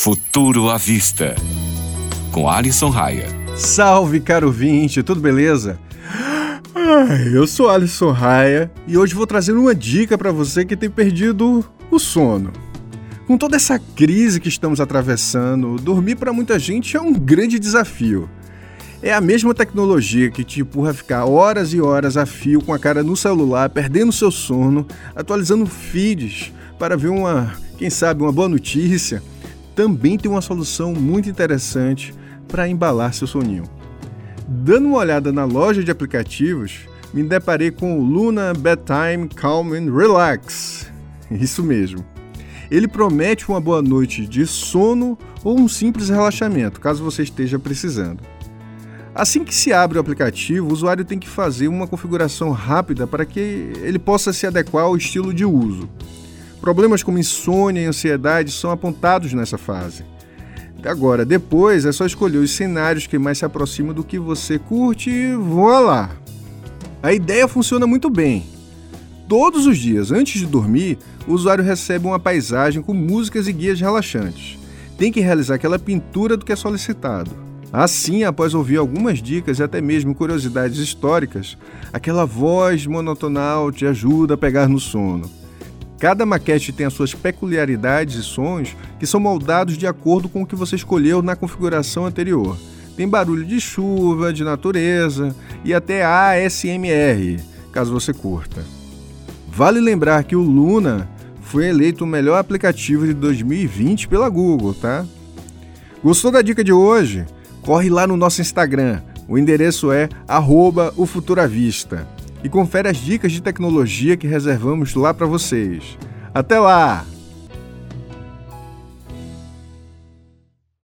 Futuro à Vista, com Alisson Raia. Salve, caro vinte, tudo beleza? Ai, eu sou Alisson Raia e hoje vou trazer uma dica para você que tem perdido o sono. Com toda essa crise que estamos atravessando, dormir para muita gente é um grande desafio. É a mesma tecnologia que te empurra a ficar horas e horas a fio com a cara no celular, perdendo seu sono, atualizando feeds para ver uma, quem sabe, uma boa notícia também tem uma solução muito interessante para embalar seu soninho. Dando uma olhada na loja de aplicativos, me deparei com o Luna Bedtime Calm and Relax. Isso mesmo. Ele promete uma boa noite de sono ou um simples relaxamento, caso você esteja precisando. Assim que se abre o aplicativo, o usuário tem que fazer uma configuração rápida para que ele possa se adequar ao estilo de uso. Problemas como insônia e ansiedade são apontados nessa fase. Agora, depois é só escolher os cenários que mais se aproximam do que você curte e voa lá. A ideia funciona muito bem. Todos os dias, antes de dormir, o usuário recebe uma paisagem com músicas e guias relaxantes. Tem que realizar aquela pintura do que é solicitado. Assim, após ouvir algumas dicas e até mesmo curiosidades históricas, aquela voz monotonal te ajuda a pegar no sono. Cada maquete tem as suas peculiaridades e sons que são moldados de acordo com o que você escolheu na configuração anterior. Tem barulho de chuva, de natureza e até ASMR, caso você curta. Vale lembrar que o Luna foi eleito o melhor aplicativo de 2020 pela Google, tá? Gostou da dica de hoje? Corre lá no nosso Instagram. O endereço é @ofuturavista e confere as dicas de tecnologia que reservamos lá para vocês. Até lá!